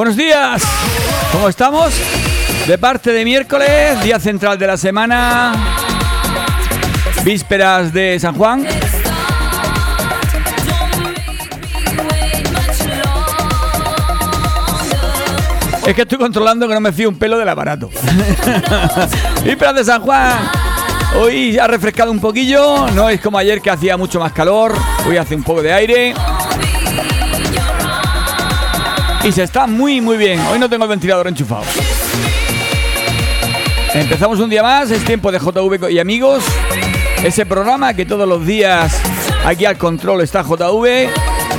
Buenos días, ¿cómo estamos? De parte de miércoles, día central de la semana, vísperas de San Juan. Es que estoy controlando que no me fío un pelo del aparato. vísperas de San Juan. Hoy ha refrescado un poquillo, no es como ayer que hacía mucho más calor, hoy hace un poco de aire. Y se está muy muy bien, hoy no tengo el ventilador enchufado. Empezamos un día más, es tiempo de JV y amigos, ese programa que todos los días aquí al control está JV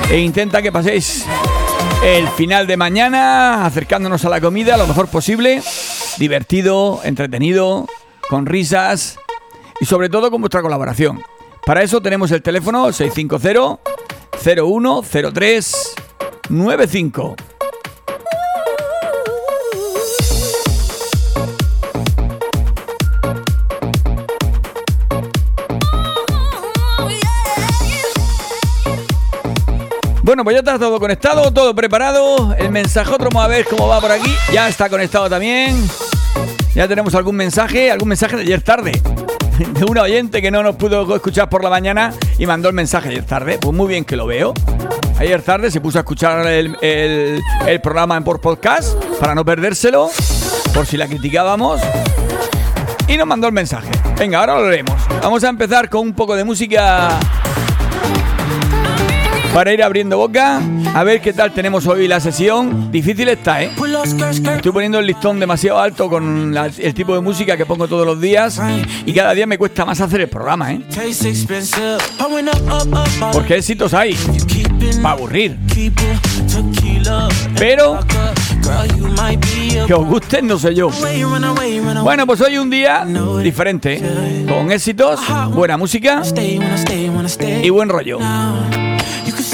e intenta que paséis el final de mañana acercándonos a la comida lo mejor posible, divertido, entretenido, con risas y sobre todo con vuestra colaboración. Para eso tenemos el teléfono 650 0103 95. Bueno, pues ya está todo conectado, todo preparado. El vamos a ver cómo va por aquí. Ya está conectado también. Ya tenemos algún mensaje, algún mensaje de ayer tarde. De una oyente que no nos pudo escuchar por la mañana y mandó el mensaje ayer tarde. Pues muy bien que lo veo. Ayer tarde se puso a escuchar el, el programa en por podcast para no perdérselo, por si la criticábamos. Y nos mandó el mensaje. Venga, ahora lo leemos. Vamos a empezar con un poco de música para ir abriendo boca. A ver qué tal tenemos hoy la sesión. Difícil está, ¿eh? Estoy poniendo el listón demasiado alto con el tipo de música que pongo todos los días y cada día me cuesta más hacer el programa, ¿eh? Porque éxitos hay. Para aburrir. Pero que os gusten, no sé yo. Bueno, pues hoy un día diferente, con éxitos, buena música y buen rollo.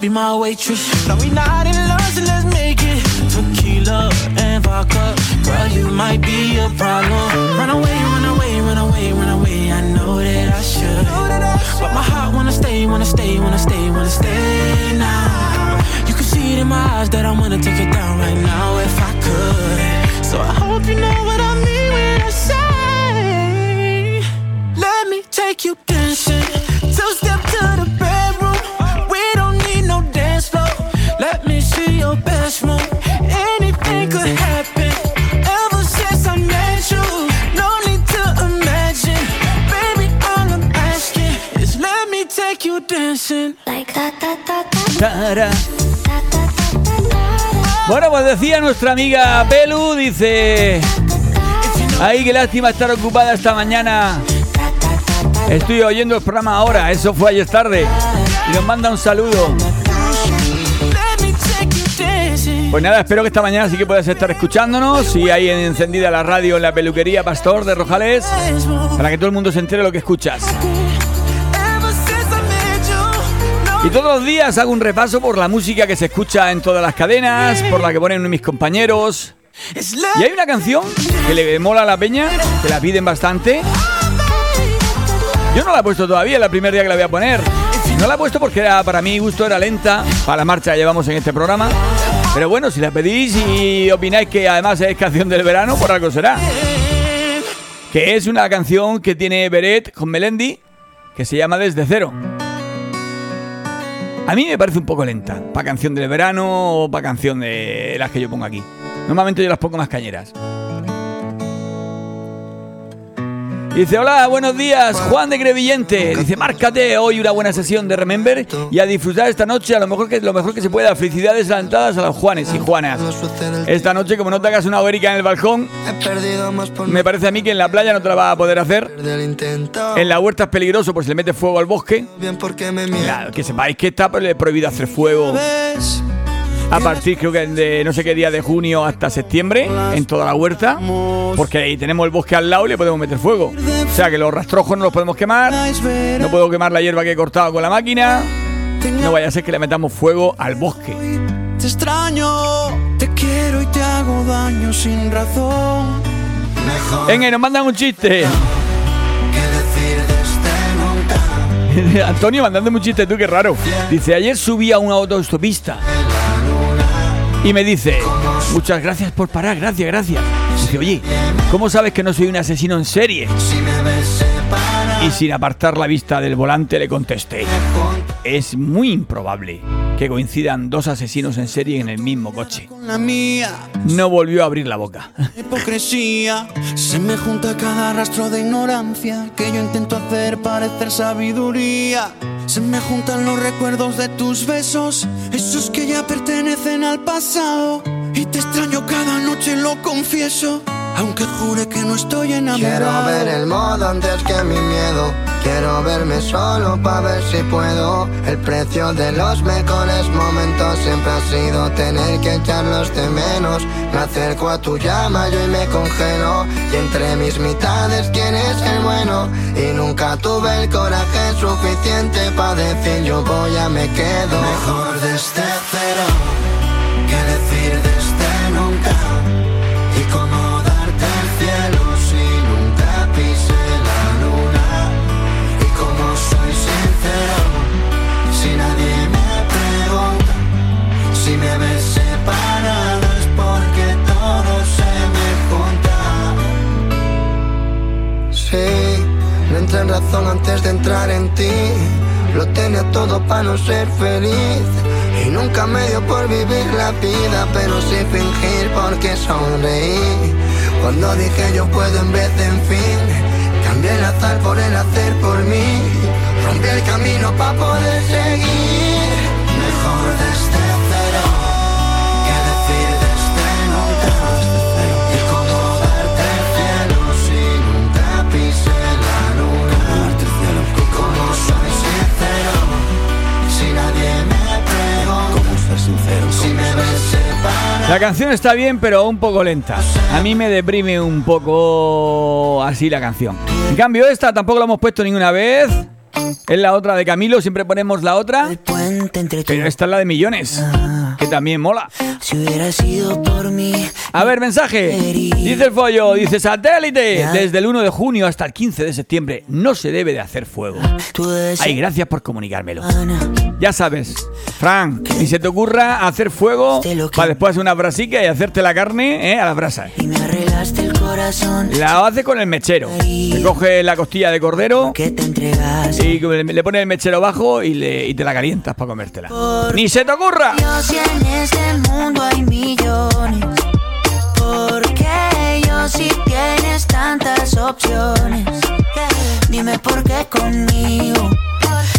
Be my waitress. No, we not in love, so let's make it. Tequila and vodka, girl, you might be a problem. Run away, run away, run away, run away. I know that I should, but my heart wanna stay, wanna stay, wanna stay, wanna stay now. You can see it in my eyes that I wanna take it down right now if I could. So I hope you know what I mean when I say, Let me take you Bueno, pues decía nuestra amiga Belu, dice... Ay, qué lástima estar ocupada esta mañana. Estoy oyendo el programa ahora, eso fue ayer tarde. Y nos manda un saludo. Pues nada, espero que esta mañana sí que puedas estar escuchándonos y ahí encendida la radio en la peluquería Pastor de Rojales para que todo el mundo se entere lo que escuchas. Y todos los días hago un repaso por la música que se escucha en todas las cadenas, por la que ponen mis compañeros. Y hay una canción que le mola a la peña, que la piden bastante. Yo no la he puesto todavía, es el primer día que la voy a poner. No la he puesto porque era, para mi gusto era lenta, para la marcha que llevamos en este programa. Pero bueno, si la pedís y opináis que además es canción del verano, por algo será. Que es una canción que tiene Beret con Melendi, que se llama Desde Cero. A mí me parece un poco lenta, para canción del verano o para canción de las que yo pongo aquí. Normalmente yo las pongo más cañeras. Dice, hola, buenos días, Juan de Grevillente. Dice, márcate hoy una buena sesión de Remember y a disfrutar esta noche a lo mejor que lo mejor que se pueda. Felicidades adelantadas a los Juanes y Juanas. Esta noche, como no te hagas una hoguerica en el balcón, me parece a mí que en la playa no te la vas a poder hacer. En la huerta es peligroso por si le metes fuego al bosque. Claro, que sepáis que está prohibido hacer fuego a partir creo que de no sé qué día de junio hasta septiembre en toda la huerta, porque ahí tenemos el bosque al lado y le podemos meter fuego. O sea que los rastrojos no los podemos quemar, no puedo quemar la hierba que he cortado con la máquina, no vaya a ser que le metamos fuego al bosque. Te extraño, te quiero y te hago daño sin razón. Venga, nos mandan un chiste. Antonio mandando un chiste, tú qué raro. Dice, ayer subí a una autostopista y me dice, muchas gracias por parar, gracias, gracias. Dice, oye, ¿cómo sabes que no soy un asesino en serie? Y sin apartar la vista del volante le contesté, es muy improbable que coincidan dos asesinos en serie en el mismo coche. No volvió a abrir la boca. Hipocresía, se me junta cada rastro de ignorancia que yo intento hacer parecer sabiduría. Se me juntan los recuerdos de tus besos, esos que ya pertenecen al pasado. Y te extraño cada noche, lo confieso. Aunque jure que no estoy enamorado. Quiero ver el modo antes que mi miedo. Quiero verme solo para ver si puedo. El precio de los mejores momentos siempre ha sido tener que echarlos de menos. Me acerco a tu llama yo y me congelo. Y entre mis mitades quién es el bueno. Y nunca tuve el coraje suficiente para decir yo voy a me quedo. Mejor desde cero entré en razón antes de entrar en ti. Lo tenía todo para no ser feliz. Y nunca me dio por vivir la vida, pero sí fingir porque sonreí. Cuando dije yo puedo en vez de en fin, cambié el azar por el hacer por mí. Rompí el camino para poder seguir. La canción está bien, pero un poco lenta. A mí me deprime un poco así la canción. En cambio, esta tampoco la hemos puesto ninguna vez. Es la otra de Camilo, siempre ponemos la otra. Pero esta es la de Millones, que también mola. Si hubiera sido por mí A ver, mensaje. Dice el follo, dice satélite. Desde el 1 de junio hasta el 15 de septiembre no se debe de hacer fuego. Ay, gracias por comunicármelo. Ya sabes, Fran, ni se te ocurra hacer fuego para después hacer una brasica y hacerte la carne ¿eh? a la brasa. Y me arreglaste el La hace con el mechero. Te coge la costilla de cordero que te entregas y le pone el mechero bajo y, le- y te la calientas para comértela. ¡Ni se te ocurra! Yo si en este mundo hay millones ¿Por qué yo si tienes tantas opciones? Dime por qué conmigo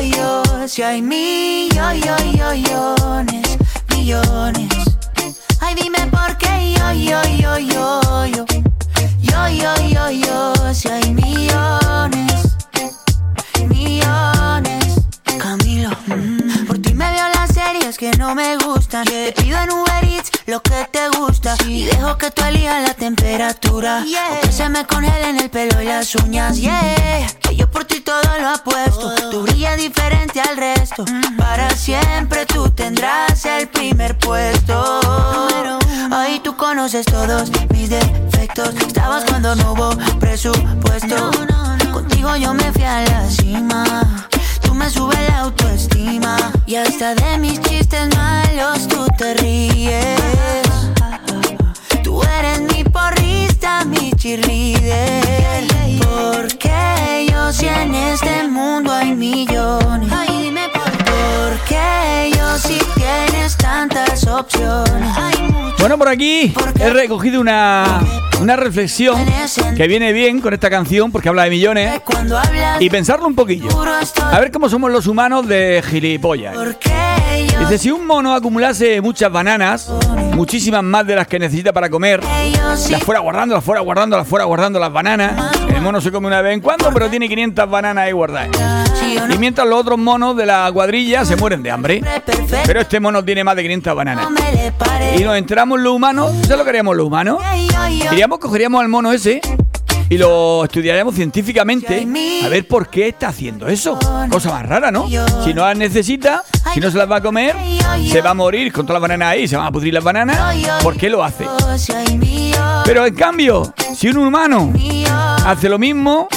yo, Si hay millones, millones. Ay dime por qué yo, yo, yo, yo, yo. Yo, yo, yo, Si hay millones millones. Camilo, mm, por ti me veo las series que no me gustan. Te pido en Uber lo que te gusta. Y dejo que tú elijas la temperatura. Que se me congelen el pelo y las uñas. Yeah. Que yo por ti todo lo apuesto. Tú brillas diferente al resto. Para siempre tú tendrás el primer puesto. Ahí tú conoces todos mis defectos. Estabas cuando no hubo presupuesto. Contigo yo me fui a la cima me sube la autoestima. Y hasta de mis chistes malos tú te ríes. Tú eres mi porrista, mi cheerleader. Porque yo si en este mundo hay millones. Yo si tienes tantas opciones. Bueno, por aquí he recogido una, una reflexión que viene bien con esta canción porque habla de millones y pensarlo un poquillo. A ver cómo somos los humanos de gilipollas. Dice, si un mono acumulase muchas bananas, muchísimas más de las que necesita para comer, las fuera guardando, las fuera guardando, las fuera guardando las bananas, el mono se come una vez en cuando, pero tiene 500 bananas ahí guardadas. Y mientras los otros monos de la cuadrilla se mueren de hambre. Pero este mono tiene más de 500 bananas. Y nos entramos los humanos. ¿Sabes lo que haríamos los humanos? Iríamos, cogeríamos al mono ese y lo estudiaríamos científicamente a ver por qué está haciendo eso. Cosa más rara, ¿no? Si no las necesita, si no se las va a comer, se va a morir con todas las bananas ahí, se van a pudrir las bananas. ¿Por qué lo hace? Pero en cambio, si un humano hace lo mismo,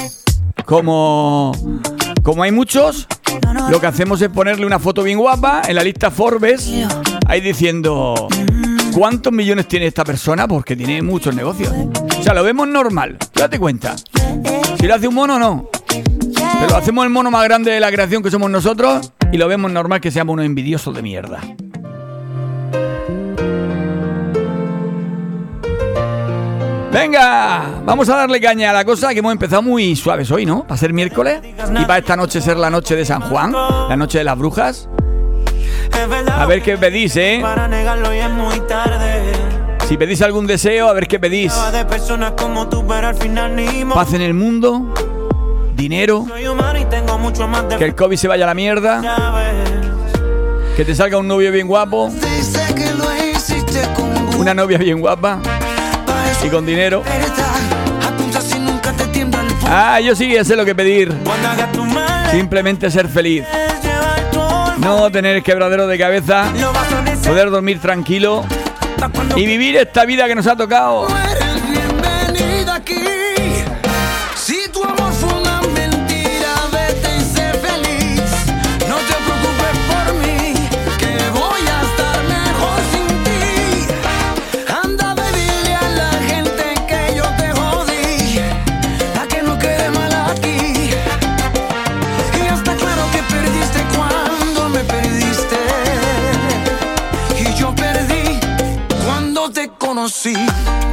como como hay muchos, lo que hacemos es ponerle una foto bien guapa en la lista Forbes, ahí diciendo cuántos millones tiene esta persona porque tiene muchos negocios. O sea, lo vemos normal, date cuenta. Si lo hace un mono, no. Pero hacemos el mono más grande de la creación que somos nosotros y lo vemos normal que seamos unos envidiosos de mierda. Venga, vamos a darle caña a la cosa que hemos empezado muy suaves hoy, ¿no? Para ser miércoles y para esta noche ser la noche de San Juan, la noche de las brujas. A ver qué pedís, ¿eh? Si pedís algún deseo, a ver qué pedís. Paz en el mundo, dinero, que el COVID se vaya a la mierda, que te salga un novio bien guapo, una novia bien guapa y con dinero. Ah, yo sí sé lo que pedir. Simplemente ser feliz. No tener quebradero de cabeza. Poder dormir tranquilo. Y vivir esta vida que nos ha tocado. De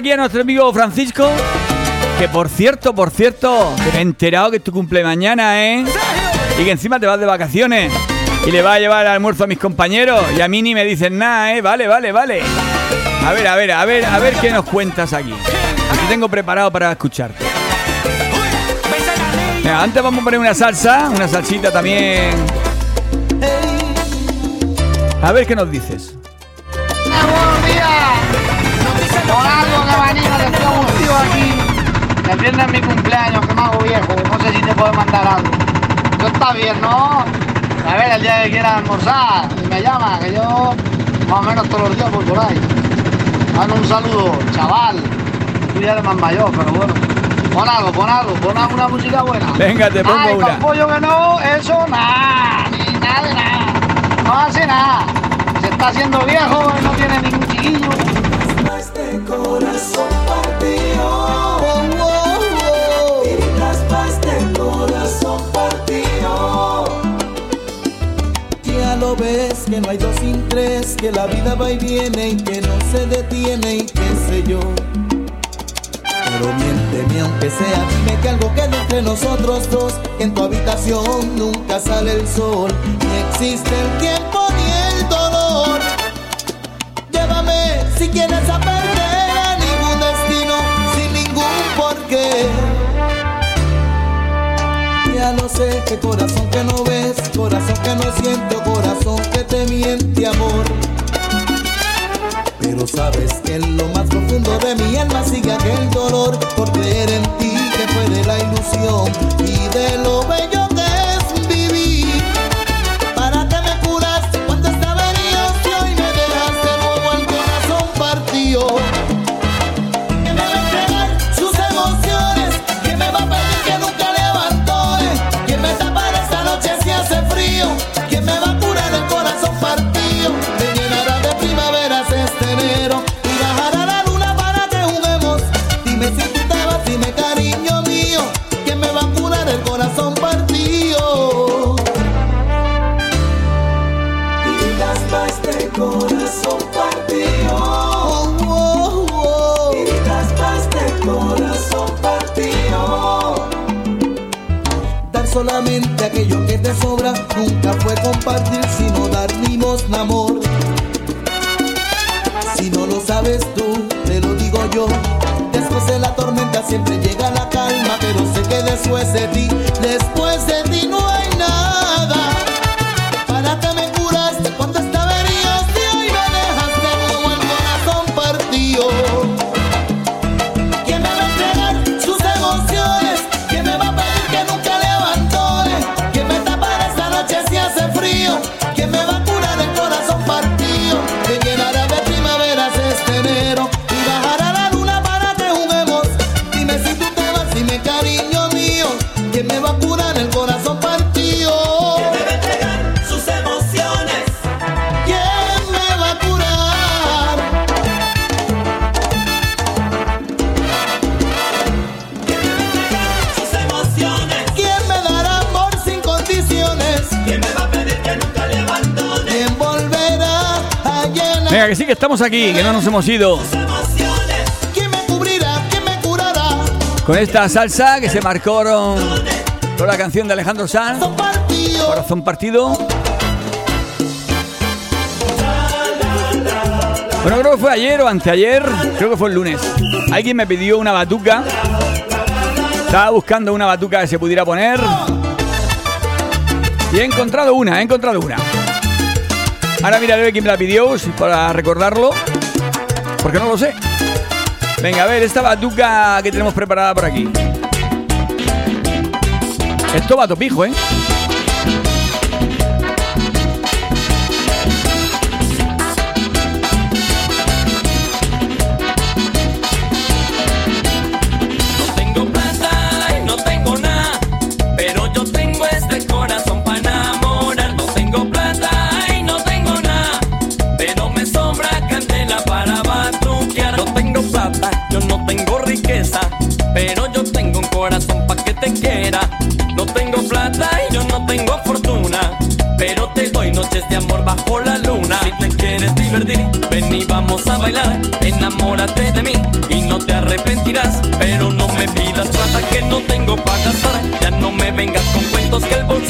aquí a nuestro amigo Francisco. Que por cierto, por cierto, me he enterado que es tu cumple mañana, ¿eh? Y que encima te vas de vacaciones. Y le va a llevar el almuerzo a mis compañeros. Y a mí ni me dicen nada, ¿eh? Vale, vale, vale. A ver, a ver, a ver, a ver qué nos cuentas aquí. Aquí tengo preparado para escucharte. antes vamos a poner una salsa, una salsita también. A ver qué nos dices. Aquí. Viernes es mi cumpleaños, que me hago viejo. No sé si te puedo mandar algo. Eso está bien, ¿no? A ver, el día que quieras almorzar, y me llama, que yo más o menos todos los días por por ahí. Dale un saludo, chaval. Tú ya eres más mayor, pero bueno. Pon algo, pon algo, pon alguna música buena. Venga, te pongo Ay, una. pollo que no, eso nada, ni nada de nada. No hace nada. Se está haciendo viejo y no tiene ningún chiquillo. Este corazón que no hay dos sin tres, que la vida va y viene y que no se detiene y qué sé yo. Pero miénteme aunque sea, dime que algo queda entre nosotros dos, que en tu habitación nunca sale el sol, ni existe el tiempo sé, corazón que no ves, corazón que no siente, o corazón que te miente amor. Pero sabes que en lo más profundo de mi alma sigue aquel dolor por creer en ti que fue de la ilusión y de lo bello sobra nunca fue compartir, sino dar limosna amor. Si no lo sabes tú, te lo digo yo. Después de la tormenta siempre llega la calma, pero sé que después de ti, después de estamos aquí, que no nos hemos ido. Con esta salsa que se marcó con, la canción de Alejandro Sanz. Corazón Partido. Bueno, creo que fue ayer o anteayer, creo que fue el lunes. Alguien me pidió una batuca. Estaba buscando una batuca que se pudiera poner. Y he encontrado una, he encontrado una. Ahora miraré quién me la pidió, para recordarlo. Porque no lo sé. Venga, a ver, esta batuca que tenemos preparada por aquí. Esto va a topijo, ¿eh? Corazón pa' que te quiera. No tengo plata y yo no tengo fortuna, pero te doy noches de amor bajo la luna. Si te quieres divertir, ven y vamos a bailar. Enamórate de mí y no te arrepentirás. Pero no me pidas plata que no tengo para gastar. Ya no me vengas con cuentos que el bolsillo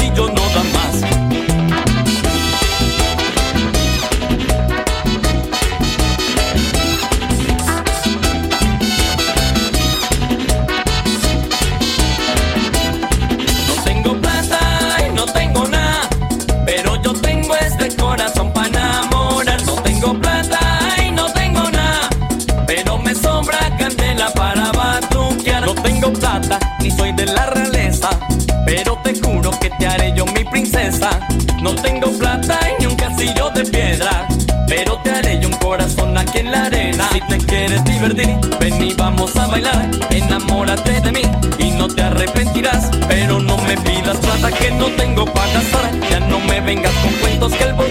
Te quieres divertir, ven y vamos a bailar. Enamórate de mí y no te arrepentirás. Pero no me pidas plata que no tengo para gastar. Ya no me vengas con cuentos que el bolsillo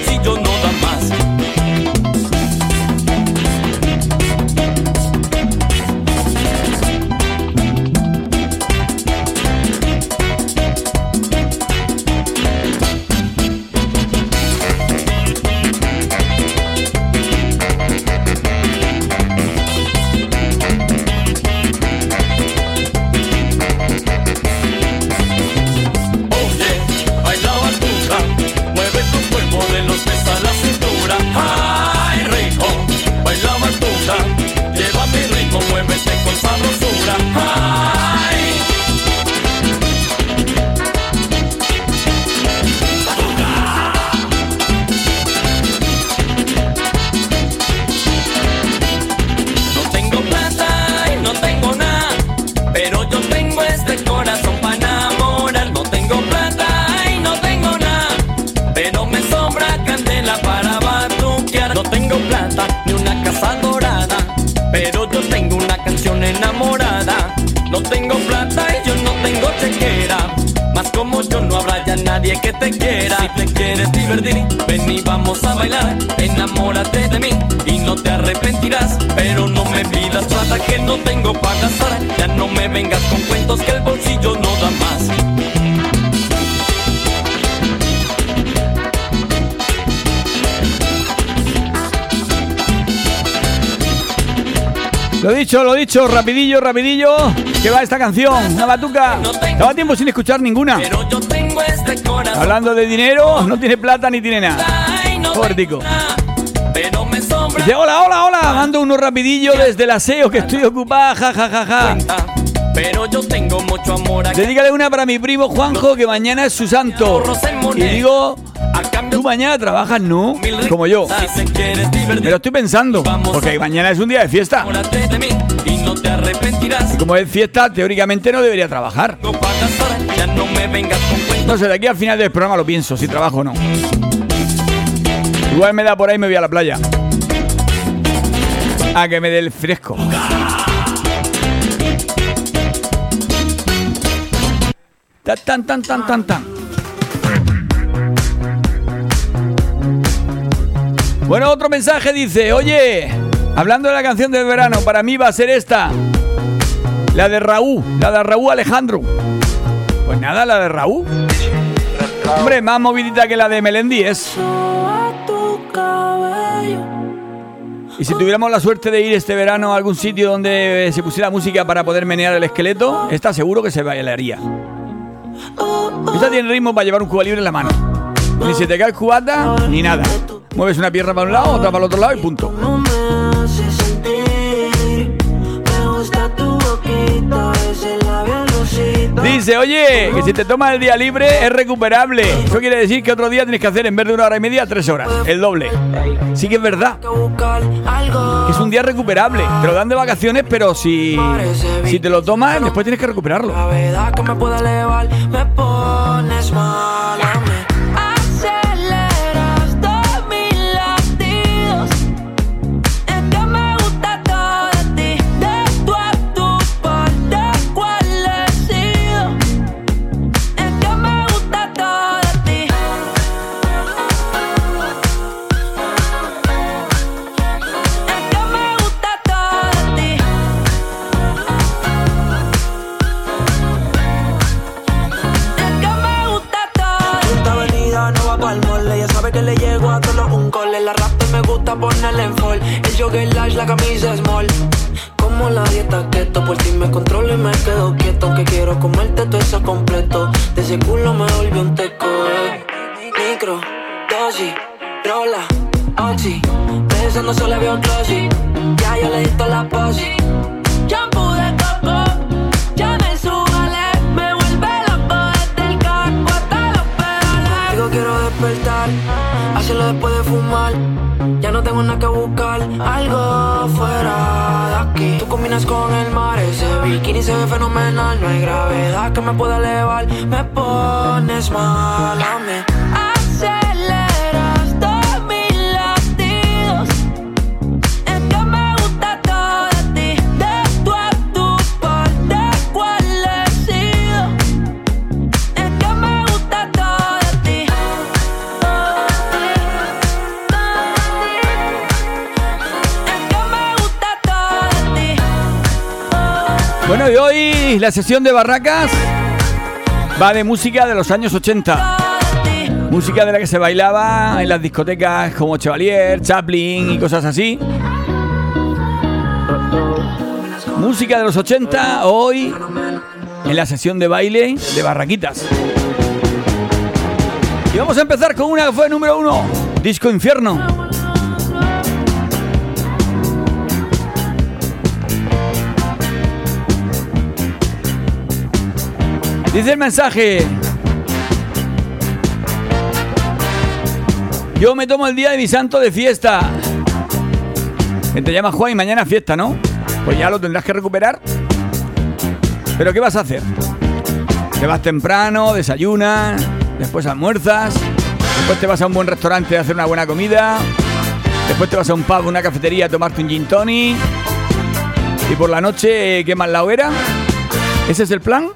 que te quiera. Si te quieres divertir, ven y vamos a bailar. Enamórate de mí y no te arrepentirás. Pero no me pidas plata que no tengo para gastar. Ya no me vengas con cuentos que el bolsillo no da más. Lo dicho, lo dicho, rapidillo, rapidillo. Que va esta canción, una batuca. Lleva tiempo sin escuchar ninguna. Pero este. Hablando de dinero, no tiene plata ni tiene nada. Pero sobra Dice, hola, hola, hola. Mando uno rapidillo desde el aseo que estoy ocupada, ja, ja, ja, ja. cuenta. Pero yo tengo mucho amor aquí. Dedícale una para mi primo Juanjo, que mañana es su santo. Y digo, tú mañana trabajas, ¿no? Como yo. Lo estoy pensando, porque mañana es un día de fiesta. y. Como es fiesta, teóricamente no debería trabajar. No sé, de aquí al final del programa lo pienso, si trabajo o no. Igual me da por ahí me voy a la playa. A que me dé el fresco. Tan, tan, tan, tan, tan. Bueno, otro mensaje dice, oye, hablando de la canción del verano, para mí va a ser esta. La de Raúl, la de Raúl Alejandro. Pues nada, la de Raúl. Hombre, más movidita que la de Melendi es. Y si tuviéramos la suerte de ir este verano a algún sitio donde se pusiera música para poder menear el esqueleto, está seguro que se bailaría. Esta tiene ritmo para llevar un cuba libre en la mano. Ni se te cae el cubata, ni nada. Mueves una pierna para un lado, otra para el otro lado y punto. Dice, oye, que si te tomas el día libre es recuperable. Eso quiere decir que otro día tienes que hacer en vez de una hora y media, tres horas. El doble. Sí que es verdad. Que es un día recuperable. Te lo dan de vacaciones, pero si, si te lo tomas, después tienes que recuperarlo. La verdad que me puede elevar, me pones mal a mí. La que me pueda elevar, me pones mal la sesión de Barracas va de música de los años 80. Música de la que se bailaba en las discotecas como Chevalier, Chaplin y cosas así. Música de los 80 hoy en la sesión de baile de Barraquitas. Y vamos a empezar con una que fue número uno, Disco Infierno. Dice el mensaje. Yo me tomo el día de mi santo de fiesta. Te llamas Juan y mañana fiesta, ¿no? Pues ya lo tendrás que recuperar. Pero ¿qué vas a hacer? Te vas temprano, desayunas, después almuerzas, después te vas a un buen restaurante a hacer una buena comida, después te vas a un pub, una cafetería a tomarte un gin tonic y por la noche quemas la hoguera. ¿Ese es el plan?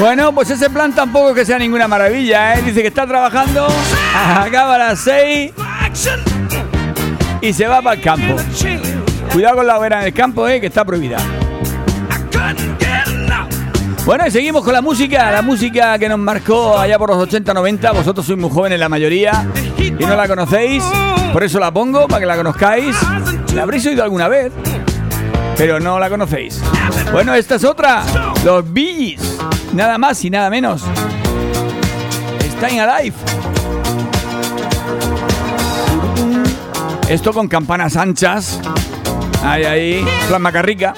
Bueno, pues ese plan tampoco es que sea ninguna maravilla, ¿eh? Dice que está trabajando, acaba a las 6 y se va para el campo. Cuidado con la hoguera en el campo, ¿eh? Que está prohibida. Bueno, y seguimos con la música, la música que nos marcó allá por los 80-90. Vosotros sois muy jóvenes la mayoría y no la conocéis, por eso la pongo, para que la conozcáis. La habréis oído alguna vez, pero no la conocéis. Bueno, esta es otra, los Billys, nada más y nada menos. Staying Alive. Esto con campanas anchas. Ahí, ahí, plan macarrica.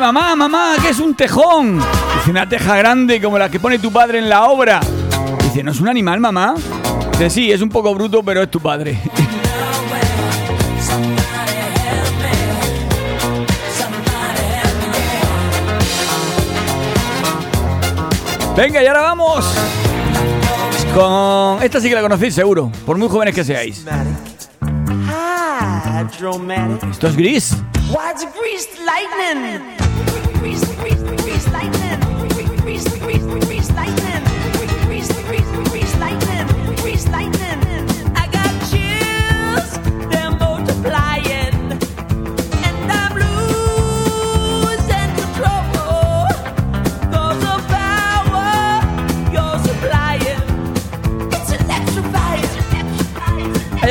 Dice, mamá, mamá, que es un tejón. Dice, una teja grande como la que pone tu padre en la obra. Dice, ¿no es un animal, mamá? Dice, sí, es un poco bruto, pero es tu padre. Venga, y ahora vamos con... Esta sí que la conocéis seguro, por muy jóvenes que seáis. Esto es gris. Why's greased lightning?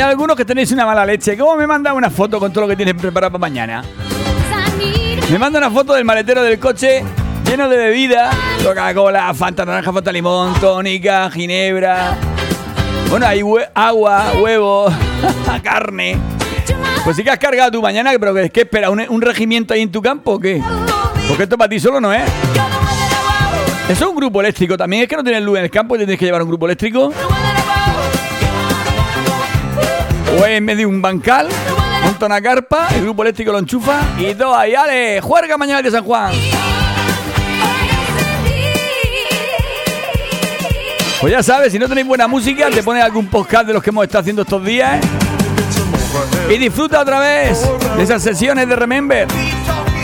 Algunos que tenéis una mala leche. ¿Cómo me manda una foto con todo lo que tienes preparado para mañana? Me manda una foto del maletero del coche lleno de bebida. Coca-Cola, Fanta naranja, Fanta limón, tónica, ginebra. Bueno, hay agua, huevo, carne. Pues sí que has cargado tu mañana, pero ¿qué, qué espera? ¿Un, un regimiento ahí en tu campo o qué? Porque esto para ti solo no es. Eso es un grupo eléctrico también. Es que no tienes luz en el campo y tienes que llevar un grupo eléctrico. O en medio de un bancal, monta una carpa, el grupo eléctrico lo enchufa y todo ahí, ¡ale! ¡Juerga mañana de San Juan! Pues ya sabes, si no tenéis buena música, te pones algún podcast de los que hemos estado haciendo estos días y disfruta otra vez de esas sesiones de Remember.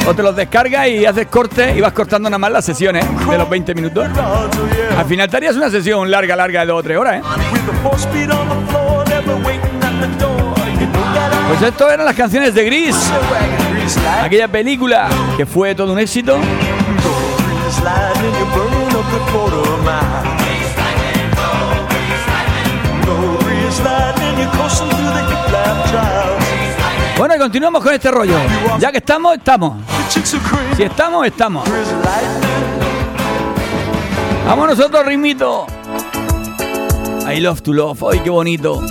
O te los descargas y haces corte y vas cortando nada más las sesiones de los 20 minutos. Al final te una sesión larga, larga de 2 o 3 horas, ¿eh? Pues esto eran las canciones de Gris, aquella película que fue todo un éxito. Bueno, y continuamos con este rollo. Ya que estamos, estamos. Si estamos, estamos. Vamos nosotros, ritmito. I love to love. ¡Ay, qué bonito!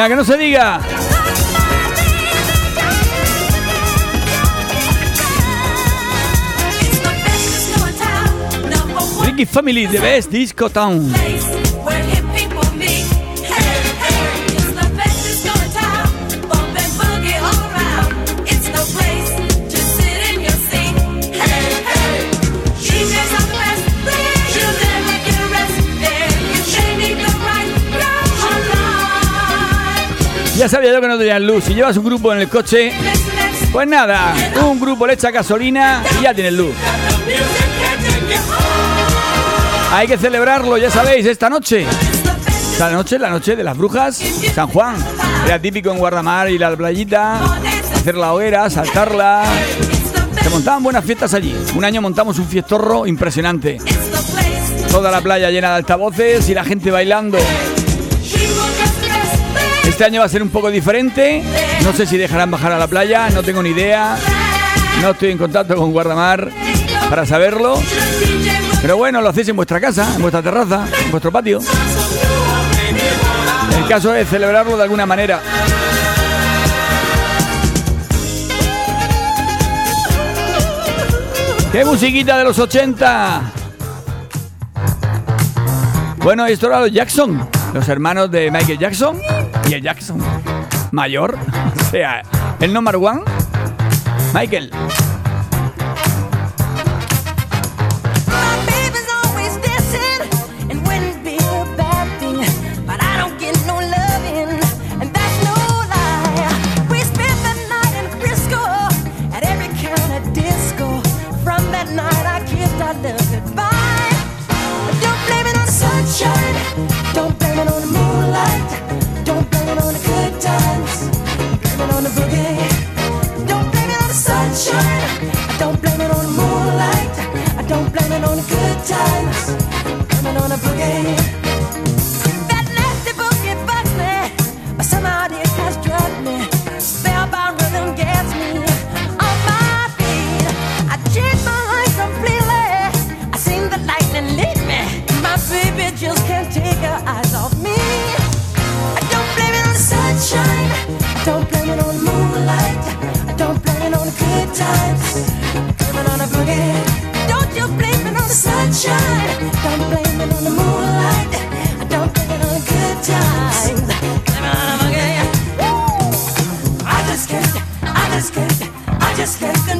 Venga, que no se diga. Ricky Family, The Best Disco Town. Sabía yo que no tenían luz. Si llevas un grupo en el coche, pues nada, un grupo le echa gasolina y ya tienes luz. Hay que celebrarlo, ya sabéis, esta noche. Esta noche, la noche de las brujas, San Juan. Era típico en Guardamar ir a la playita, hacer la hoguera, saltarla. Se montaban buenas fiestas allí. Un año montamos un fiestorro impresionante. Toda la playa llena de altavoces y la gente bailando. Este año va a ser un poco diferente. No sé si dejarán bajar a la playa, no tengo ni idea. No estoy en contacto con Guardamar para saberlo. Pero bueno, lo hacéis en vuestra casa, en vuestra terraza, en vuestro patio. El caso es celebrarlo de alguna manera. ¡Qué musiquita de los 80! Bueno, esto era los Jackson, los hermanos de Michael Jackson y el Jackson mayor, o sea, el number one, Michael.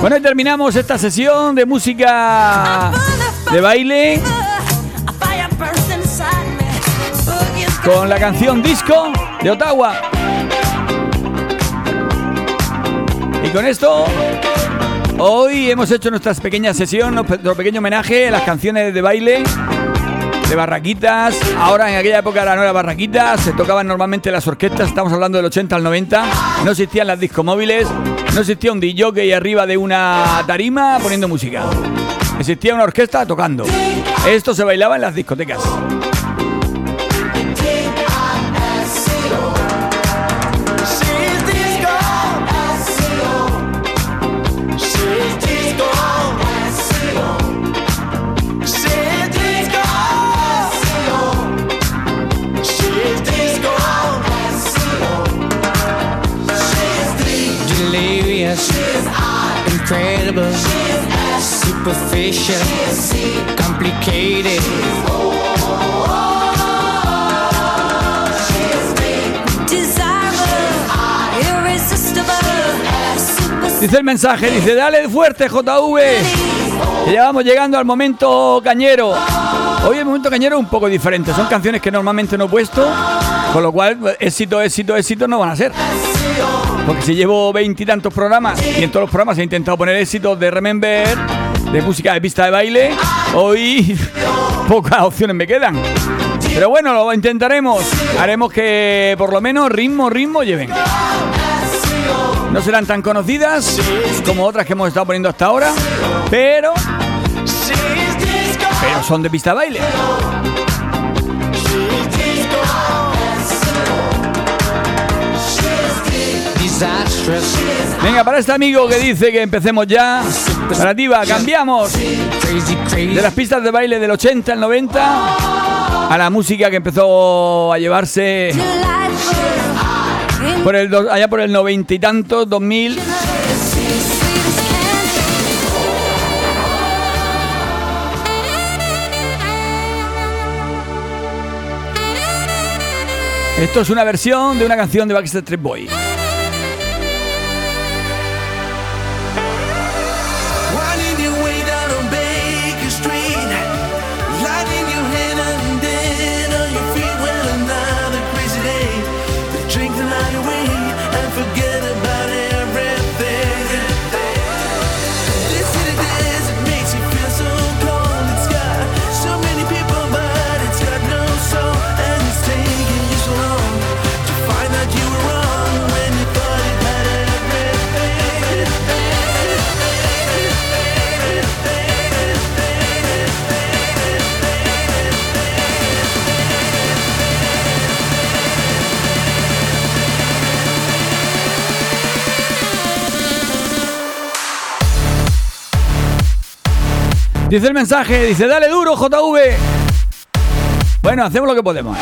Bueno, y terminamos esta sesión de música de baile con la canción Disco de Ottawa. Y con esto, hoy hemos hecho nuestra pequeña sesión, nuestro pequeño homenaje a las canciones de baile de barraquitas. Ahora en aquella época no era barraquitas, se tocaban normalmente las orquestas, estamos hablando del 80 al 90. No existían las discomóviles, no existía un DJ arriba de una tarima poniendo música. Existía una orquesta tocando. Esto se bailaba en las discotecas. Dice el mensaje, dice, dale fuerte JV. Ya vamos llegando al momento cañero. Hoy el momento cañero es un poco diferente. Son canciones que normalmente no he puesto. Con lo cual, éxito, éxito, éxito no van a ser. Porque si llevo veintitantos programas y en todos los programas he intentado poner éxitos de Remember, de música de pista de baile, hoy pocas opciones me quedan. Pero bueno, lo intentaremos. Haremos que por lo menos ritmo, ritmo lleven. No serán tan conocidas como otras que hemos estado poniendo hasta ahora, pero pero son de pista de baile. Venga, para este amigo que dice que empecemos ya. Para ti va, cambiamos de las pistas de baile del 80 al 90 a la música que empezó a llevarse por el allá por el noventa y tantos, 2000. Esto es una versión de una canción de Backstreet Boy. Dice el mensaje, dice, dale duro, JV. Bueno, hacemos lo que podemos.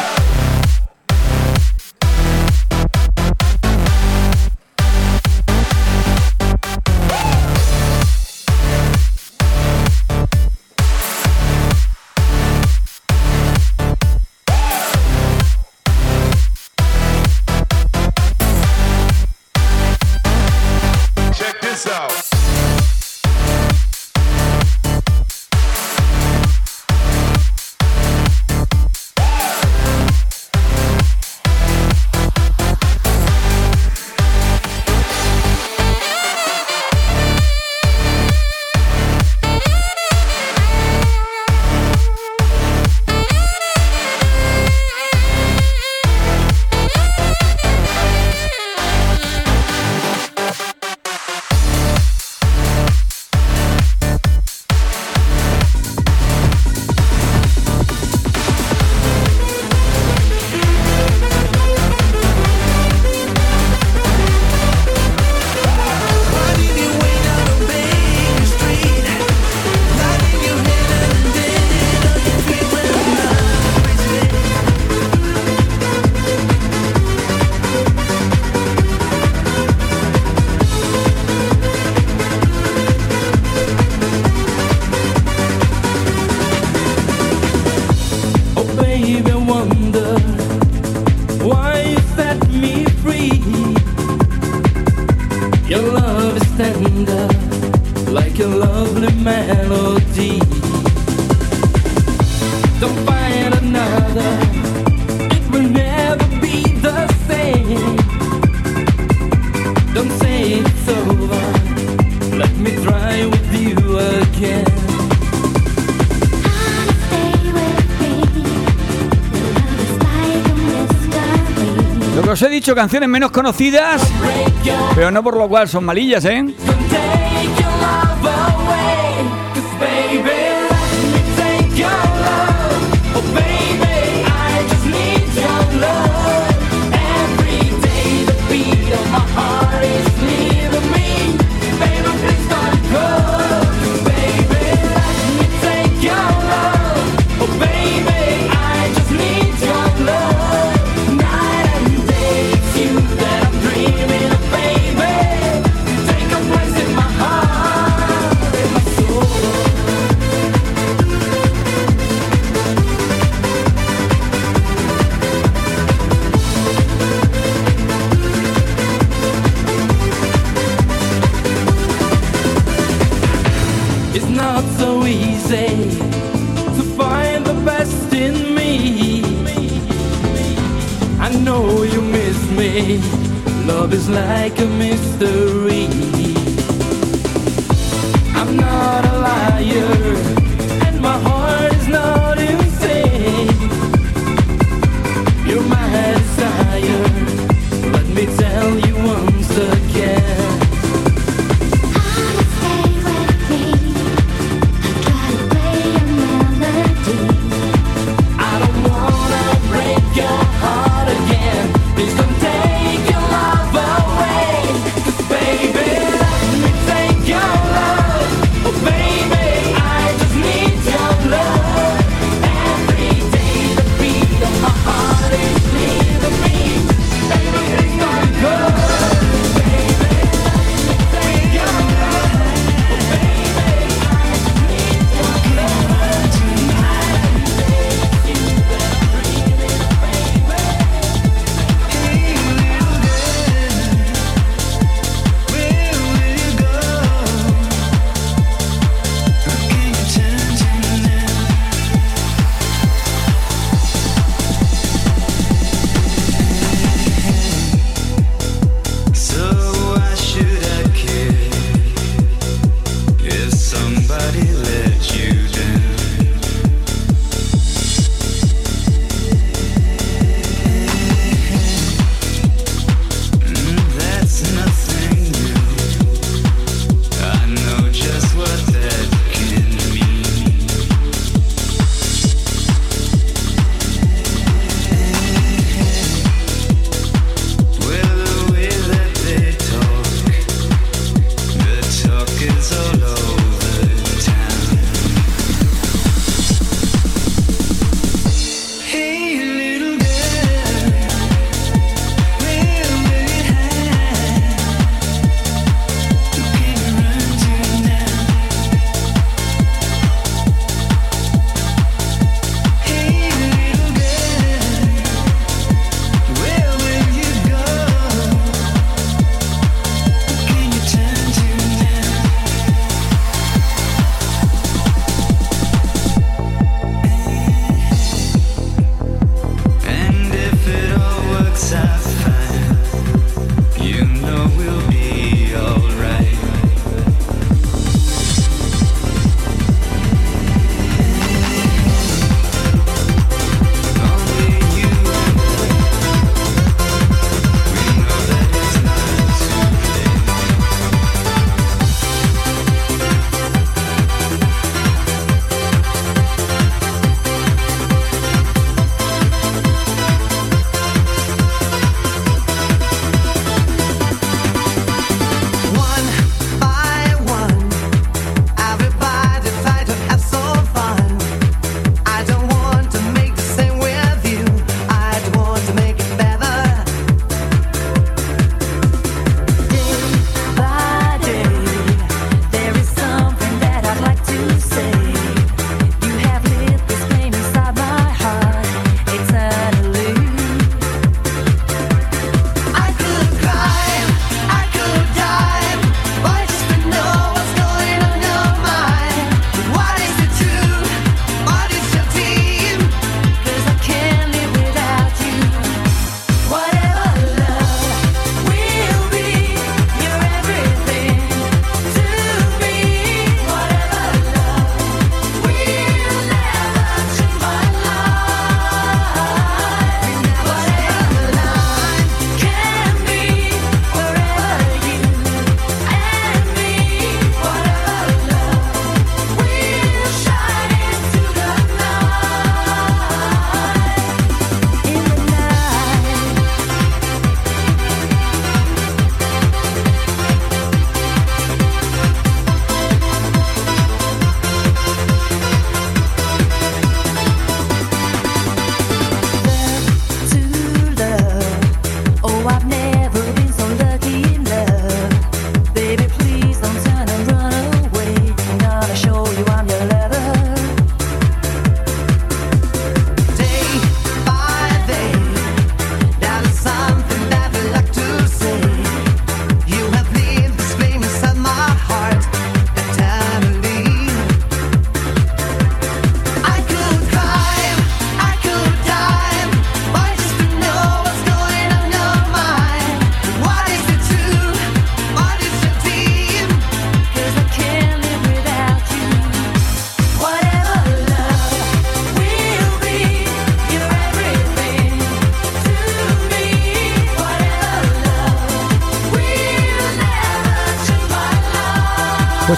canciones menos conocidas, pero no por lo cual son malillas, ¿eh? like a man.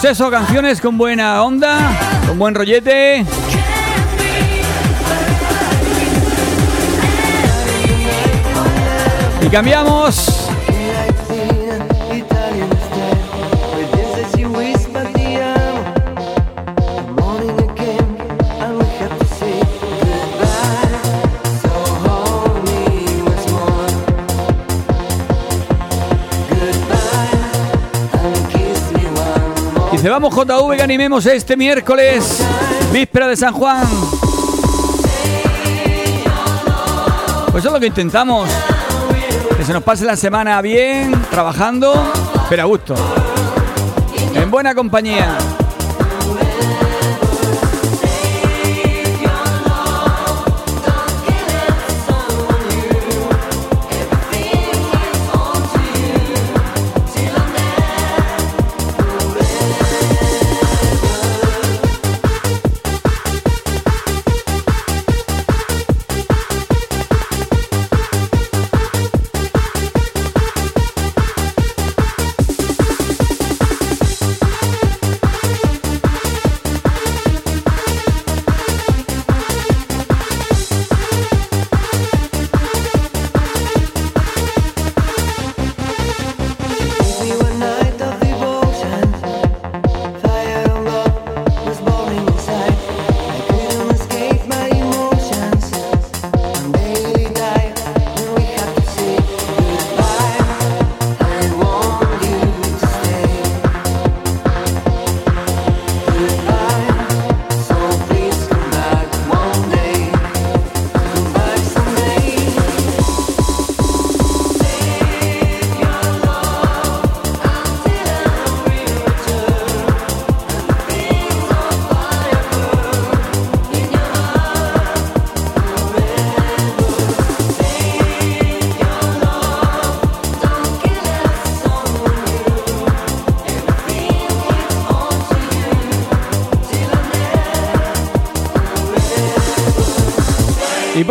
Pues eso, canciones con buena onda, con buen rollete. Y cambiamos. Dice, vamos JV que animemos este miércoles, víspera de San Juan. Pues eso es lo que intentamos. Que se nos pase la semana bien, trabajando, pero a gusto. En buena compañía.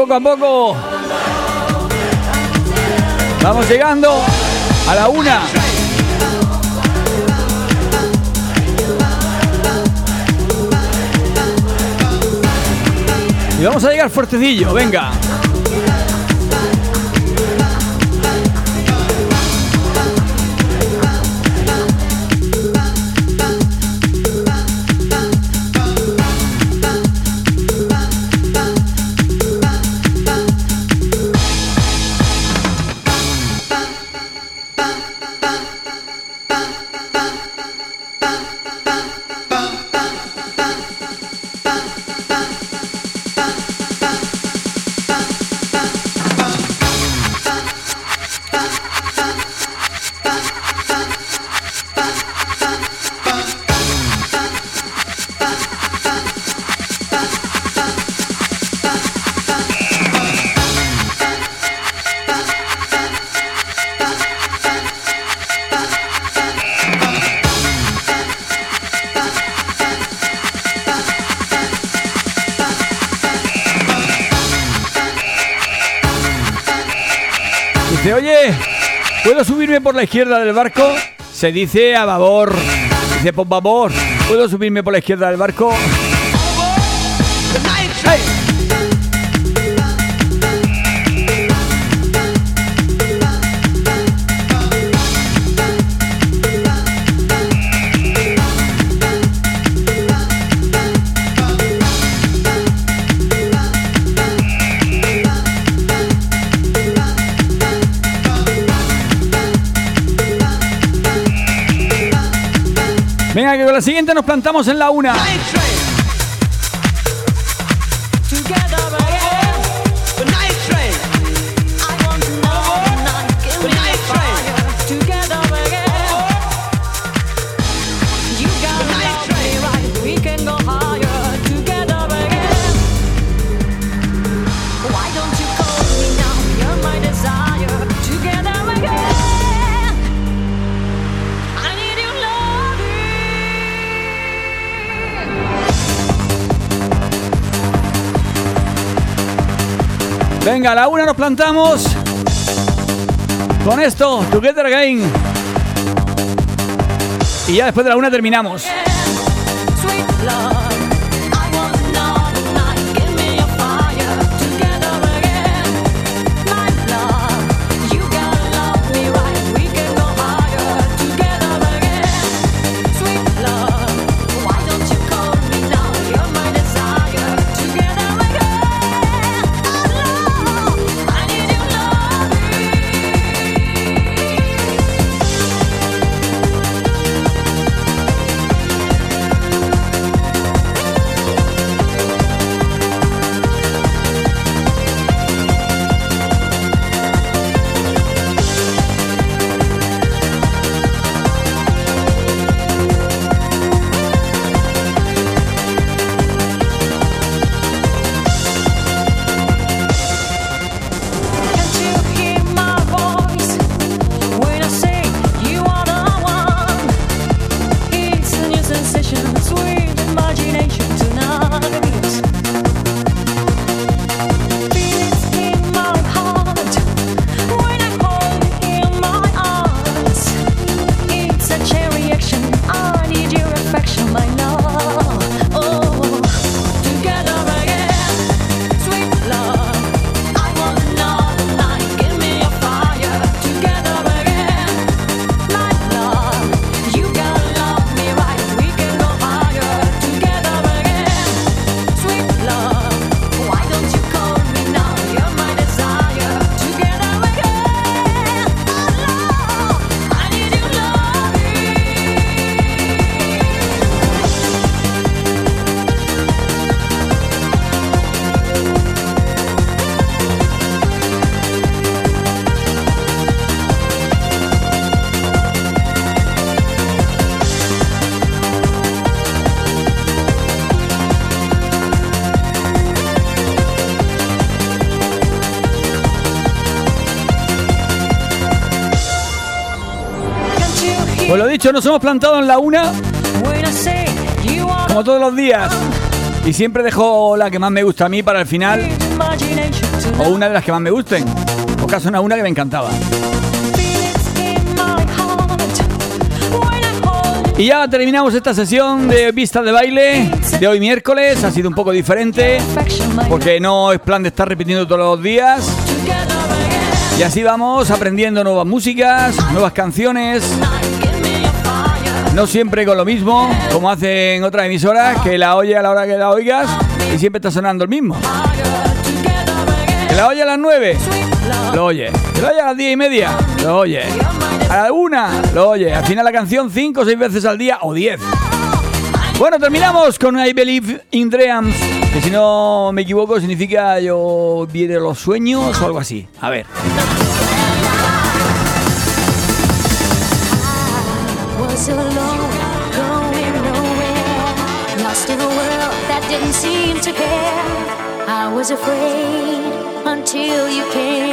Poco a poco vamos llegando a la una. Y vamos a llegar fuertecillo, venga. Se dice a babor. Dice, por babor, ¿puedo subirme por la izquierda del barco? La siguiente nos plantamos en la una. A la una nos plantamos. Con esto, Together Again. Y ya después de la una terminamos. Dicho, nos hemos plantado en la una, como todos los días. Y siempre dejo la que más me gusta a mí para el final, o una de las que más me gusten. O caso una, una que me encantaba. Y ya terminamos esta sesión de Vistas de Baile de hoy miércoles. Ha sido un poco diferente, porque no es plan de estar repitiendo todos los días. Y así vamos aprendiendo nuevas músicas, nuevas canciones. No siempre con lo mismo, como hacen otras emisoras, que la oye a la hora que la oigas y siempre está sonando el mismo. Que la oye a las 9, Sweet love, lo oye. Que la oye a las 10 y media, lo oye. A la una, lo oye. Al final la canción 5 o 6 veces al día o 10. Bueno, terminamos con I Believe in Dreams, que si no me equivoco significa yo vi de los sueños o algo así. A ver. Was alone, going nowhere, lost in a world that didn't seem to care. I was afraid until you came.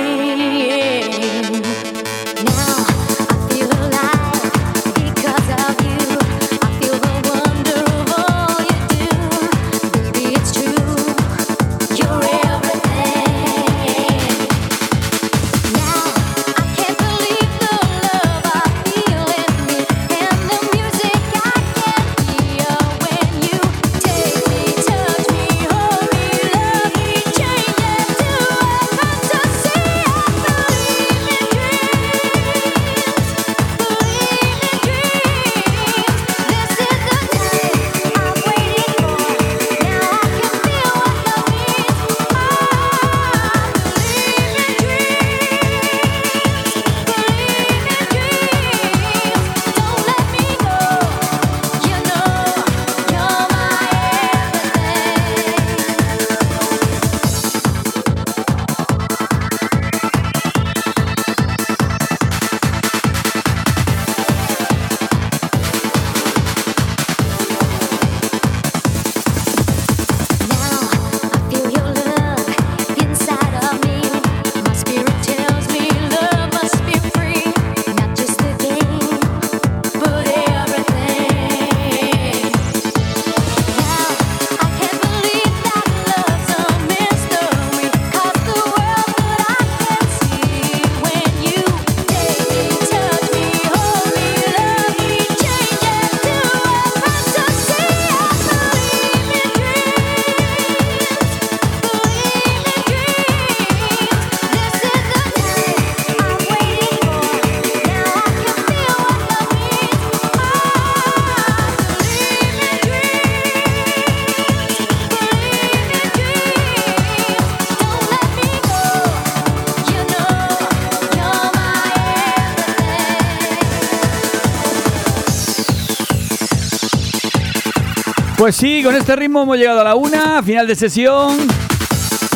Pues sí, con este ritmo hemos llegado a la una, final de sesión.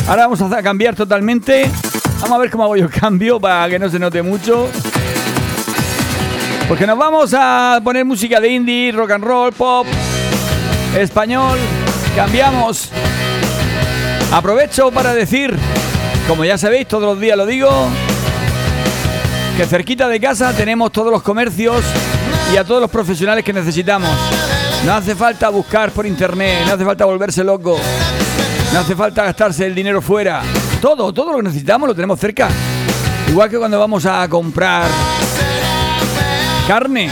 Ahora vamos a cambiar totalmente. Vamos a ver cómo hago yo el cambio para que no se note mucho. Porque nos vamos a poner música de indie, rock and roll, pop, español. Cambiamos. Aprovecho para decir, como ya sabéis, todos los días lo digo, que cerquita de casa tenemos todos los comercios y a todos los profesionales que necesitamos. No hace falta buscar por internet, no hace falta volverse loco, no hace falta gastarse el dinero fuera. Todo, todo lo que necesitamos lo tenemos cerca. Igual que cuando vamos a comprar carne,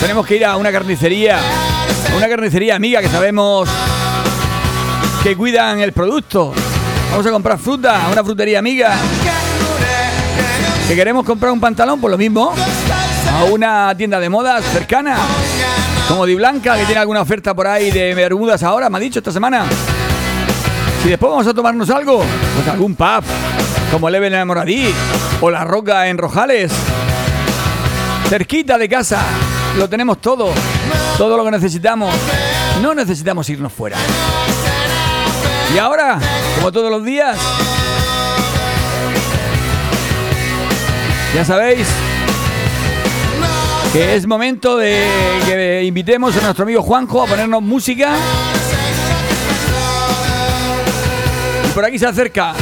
tenemos que ir a una carnicería, a una carnicería amiga que sabemos que cuidan el producto. Vamos a comprar fruta a una frutería amiga. Que queremos comprar un pantalón, por lo mismo, a una tienda de modas cercana, como Di Blanca, que tiene alguna oferta por ahí de Bermudas ahora, me ha dicho esta semana. Si después vamos a tomarnos algo, pues algún pub, como el Even en Moradí o La Roca en Rojales. Cerquita de casa, lo tenemos todo, todo lo que necesitamos. No necesitamos irnos fuera. Y ahora, como todos los días, ya sabéis que es momento de que invitemos a nuestro amigo Juanjo a ponernos música. Y por aquí se acerca.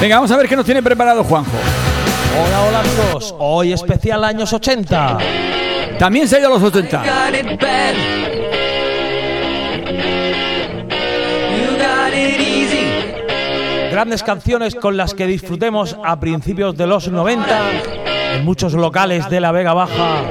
Venga, vamos a ver qué nos tiene preparado Juanjo. Hola, hola amigos. Hoy especial años 80. También se ha ido a los 80. got it bad. You got it easy. Grandes canciones con las que disfrutemos a principios de los 90 en muchos locales de la Vega Baja.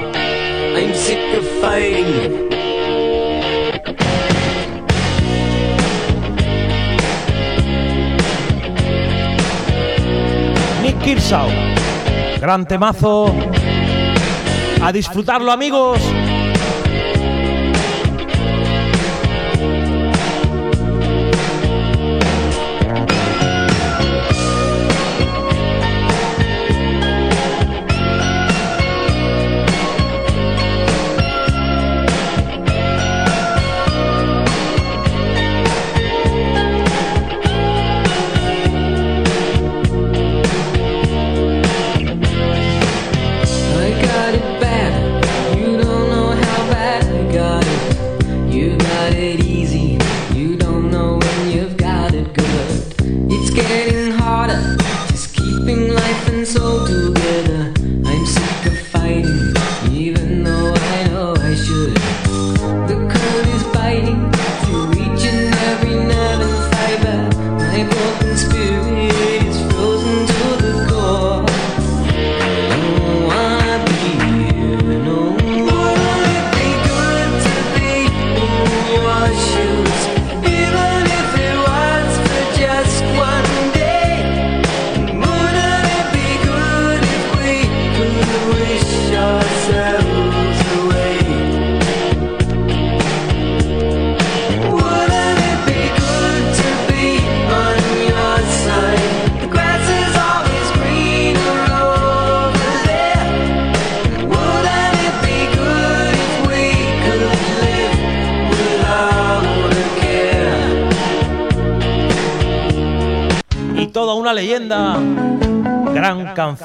Kershaw. Gran temazo. A disfrutarlo amigos.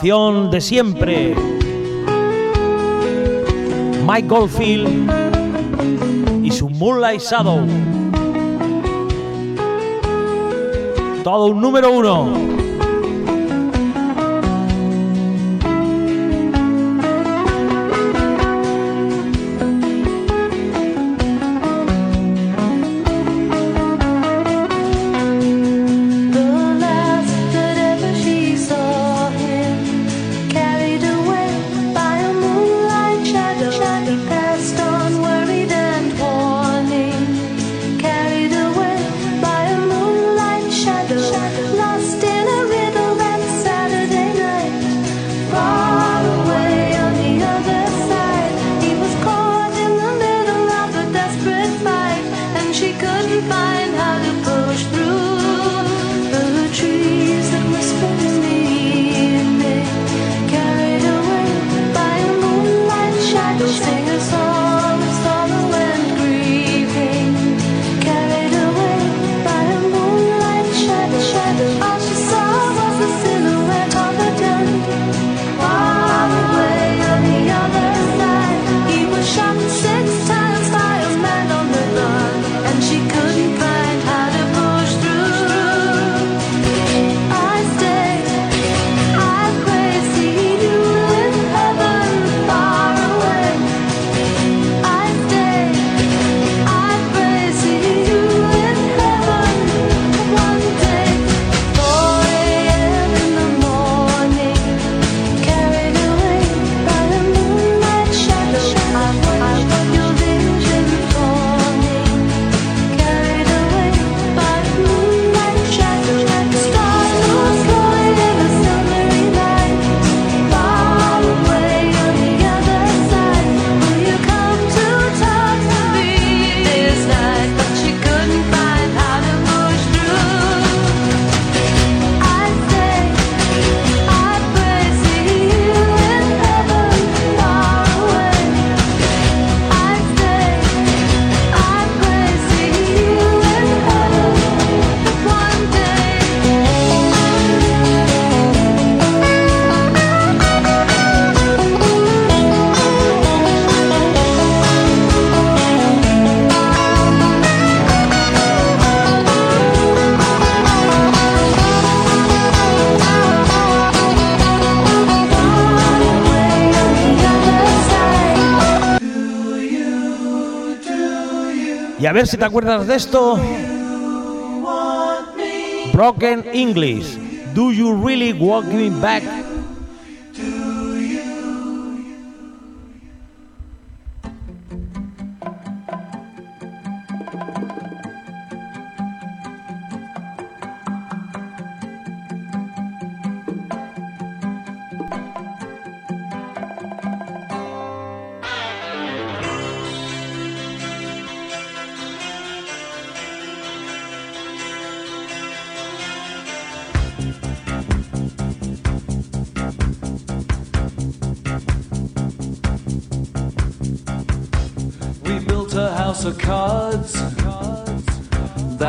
De siempre. Mike Goldfield y su Moonlight Shadow. Todo un número uno. Y a ver si te acuerdas de esto. Broken English. Do you really want me back?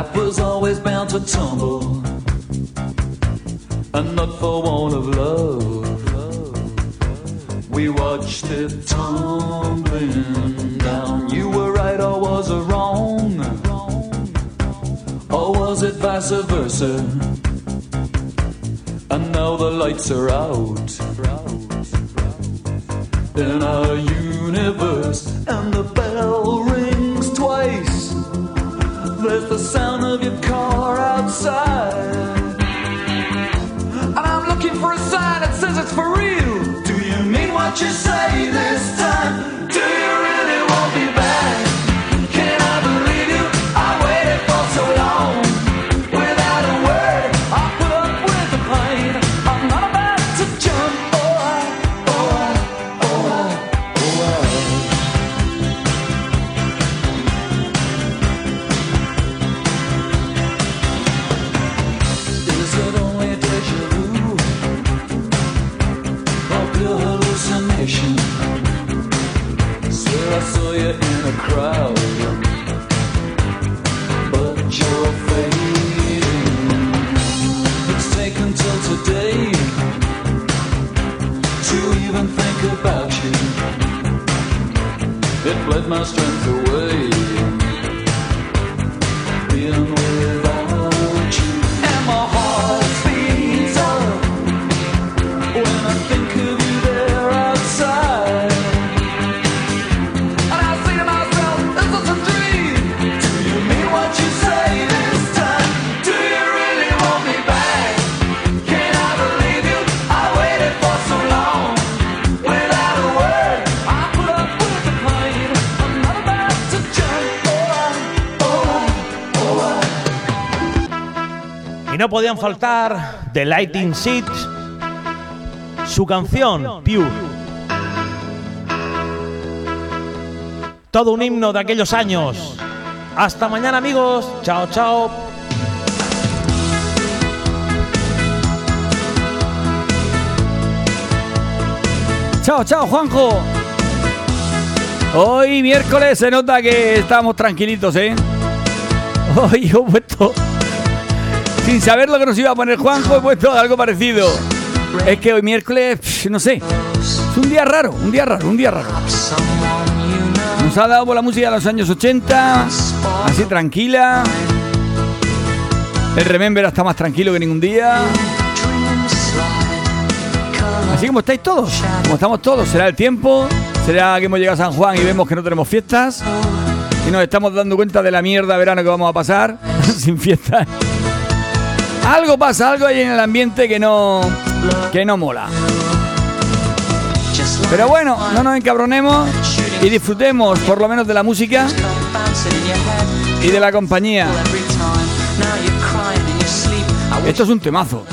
That was always bound to tumble, and not for want of love. We watched it tumbling down. You were right, or was wrong? Or was it vice versa? And now the lights are out in our universe, and the bell. There's the sound of your car outside, and I'm looking for a sign that says it's for real. Do you mean what you say this time? No podían faltar The Lighting Seeds, su canción Pure. Todo un himno de aquellos años. Hasta mañana amigos. Chao, chao. Chao, chao, Juanjo. Hoy miércoles se nota que estamos tranquilitos, ¿eh? Hoy he puesto, sin saber lo que nos iba a poner Juanjo, he puesto algo parecido. Es que hoy miércoles, pf, no sé, es un día raro, un día raro, un día raro. Nos ha dado por la música de los años 80, así tranquila. El Remember está más tranquilo que ningún día. Así como estáis todos, como estamos todos, será el tiempo, será que hemos llegado a San Juan y vemos que no tenemos fiestas y nos estamos dando cuenta de la mierda verano que vamos a pasar sin fiestas. Algo pasa, algo hay en el ambiente que no que no mola. Pero bueno, no nos encabronemos y disfrutemos por lo menos de la música y de la compañía. Esto es un temazo.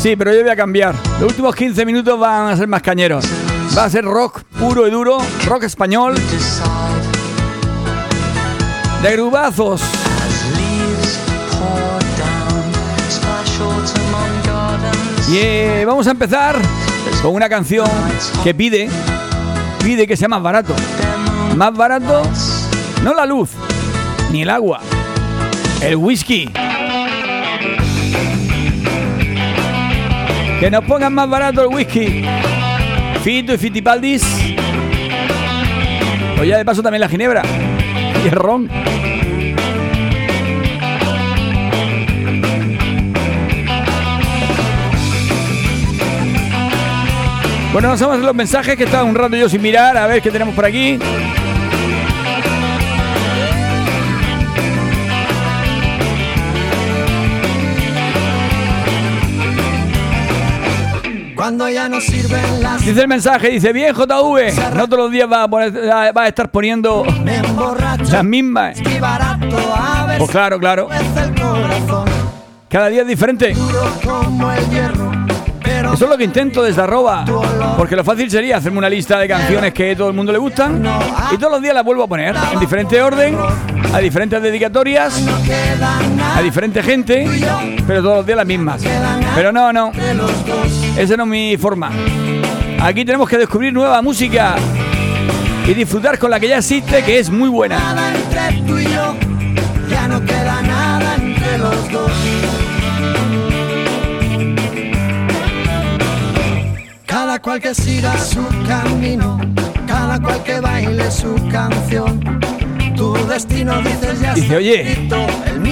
Sí, pero yo voy a cambiar. Los últimos 15 minutos van a ser más cañeros. Va a ser rock puro y duro, rock español. De grubazos. Y vamos a empezar con una canción que pide, pide que sea más barato. Más barato, no la luz, ni el agua, el whisky. Que nos pongan más barato el whisky. Fito y Fitipaldis. O ya de paso también la ginebra. Y el ron. Bueno, vamos a ver los mensajes que estaba un rato yo sin mirar. A ver qué tenemos por aquí. Cuando ya no sirven las Dice el mensaje, dice, bien JV, no todos los días va a, poner- va a estar poniendo las mismas. ver Pues claro, claro. Cada día es diferente. Eso es lo que intento desde arroba. Porque lo fácil sería hacerme una lista de canciones que a todo el mundo le gustan y todos los días las vuelvo a poner en diferente orden, a diferentes dedicatorias, a diferente gente, pero todos los días las mismas. Pero no, no. Esa no es mi forma. Aquí tenemos que descubrir nueva música y disfrutar con la que ya existe, que es muy buena. Nada entre tú y yo. Ya no queda nada entre los dos. Cada cual que siga su camino, cada cual que baile su canción. Tu destino dices ya Dice, oye,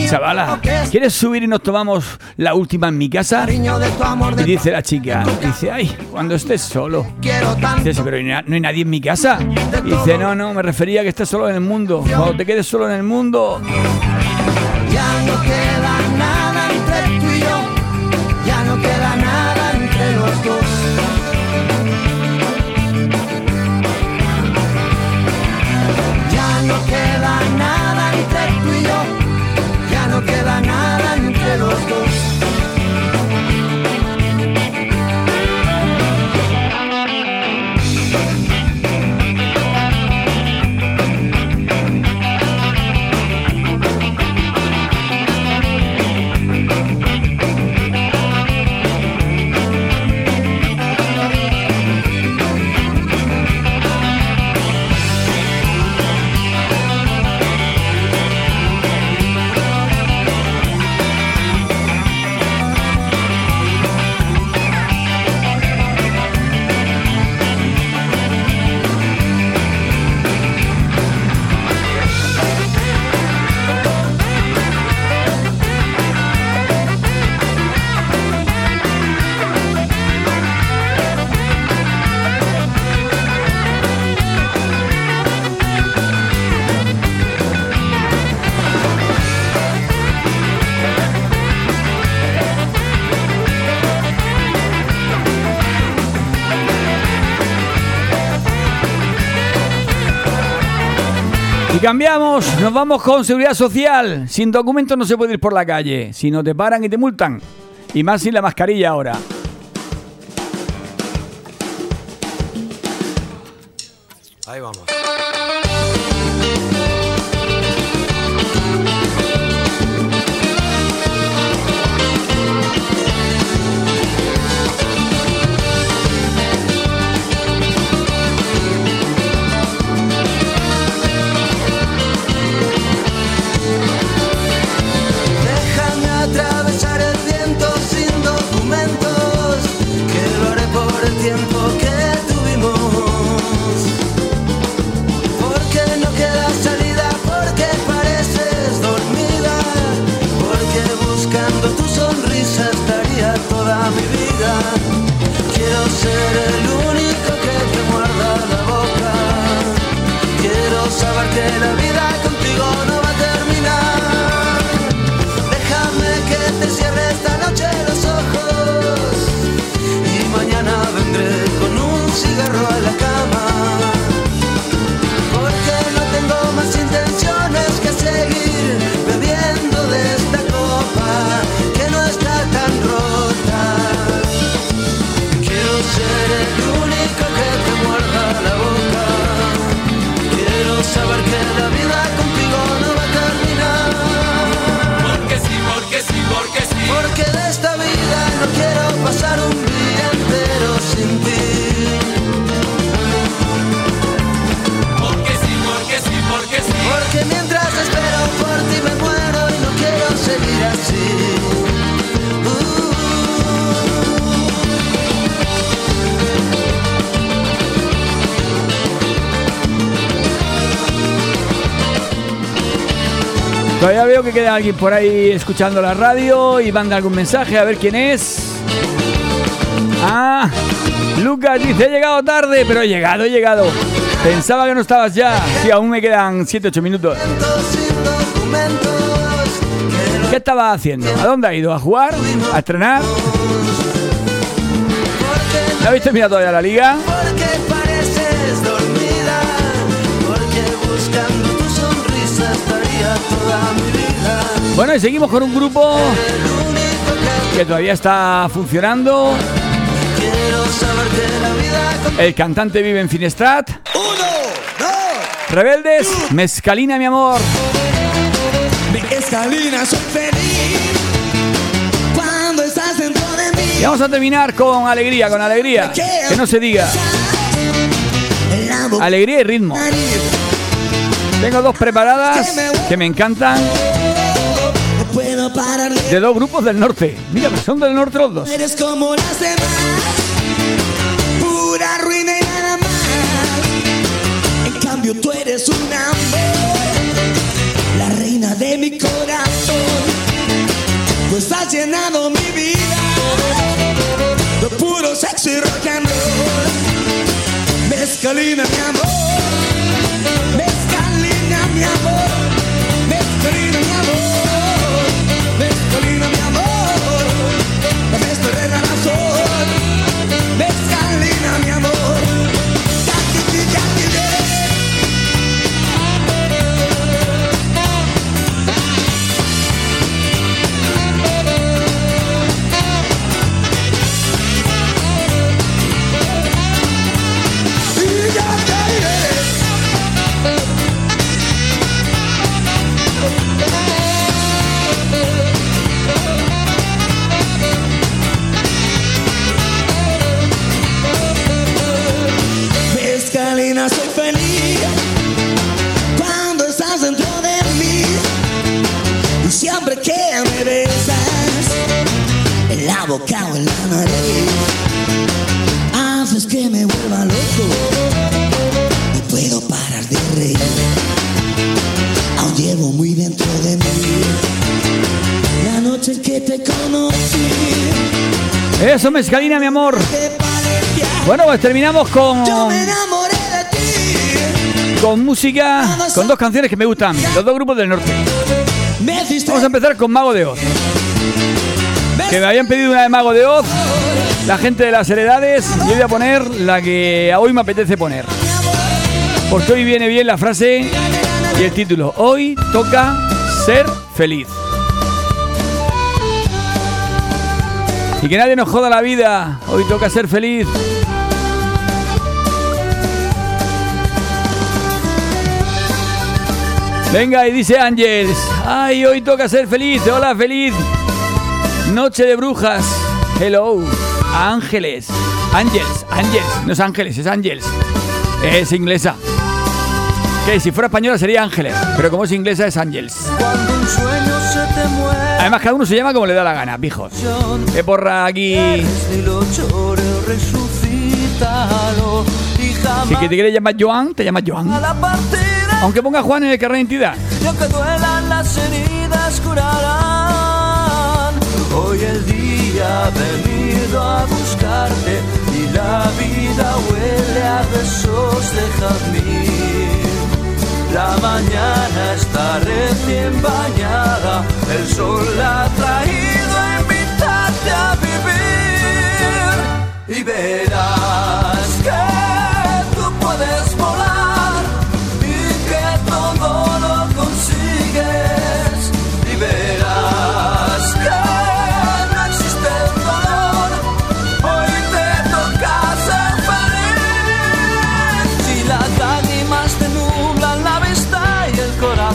chavala, ¿quieres subir y nos tomamos la última en mi casa? Y dice la chica, dice, ay, cuando estés solo. quiero tanto. Dice, pero ¿y na- no hay nadie en mi casa. Y dice, no, no, me refería a que estés solo en el mundo. Cuando te quedes solo en el mundo, Ya no queda cambiamos, nos vamos con seguridad social. Sin documentos no se puede ir por la calle. Si no te paran y te multan. Y más sin la mascarilla ahora. Por ahí escuchando la radio y manda algún mensaje, a ver quién es. Ah, Lucas dice, he llegado tarde, pero he llegado, he llegado. Pensaba que no estabas ya. Sí, aún me quedan 7-8 minutos. ¿Qué estaba haciendo? ¿A dónde ha ido? ¿A jugar? ¿A estrenar? ¿No habéis terminado todavía la liga? Bueno, y seguimos con un grupo que todavía está funcionando. El cantante vive en Finestrat. Rebeldes, Mezcalina, mi amor. Escalina, soy feliz cuando estás dentro de mí. Y vamos a terminar con alegría, con alegría. Que no se diga. Alegría y ritmo. Tengo dos preparadas que me encantan. De dos grupos del norte. Mira, pues son del norte los dos. Eres como las demás, pura ruina y nada más. En cambio tú eres un amor, la reina de mi corazón. Tú estás llenando mi vida de puro sexo y rock and roll. Mezcalina mi amor, boca o en la nariz, haces que me vuelva loco. No puedo parar de reír, aún llevo muy dentro de mí. La noche en que te conocí, Eso, Mezcalina, mi amor. Bueno, pues terminamos con, yo me enamoré de ti. con música, con dos canciones que me gustan. Los dos grupos del norte. Vamos a empezar con Mago de Oz. Que me habían pedido una de Mago de Oz, la gente de las heredades, y yo voy a poner la que hoy me apetece poner. Porque hoy viene bien la frase y el título. Hoy toca ser feliz. Y que nadie nos joda la vida. Hoy toca ser feliz. Venga, y dice Ángels. Ay, hoy toca ser feliz. Hola, feliz. Noche de brujas. Hello. Ángeles. Ángels. Ángels. No es Ángeles, es Ángels. Es inglesa. Que si fuera española sería Ángeles. Pero como es inglesa es Ángels. Cuando un sueño se te muere, Además, cada uno se llama como le da la gana, pijos. Qué porra aquí. Si que te quieres llamar Joan, te llamas Joan. Aunque ponga Juan en el carnet de identidad. Hoy el día ha venido a buscarte y la vida huele a besos de jazmín. La mañana está recién bañada, el sol ha traído a invitarte a vivir y verás que tú puedes volar y que todo lo consigues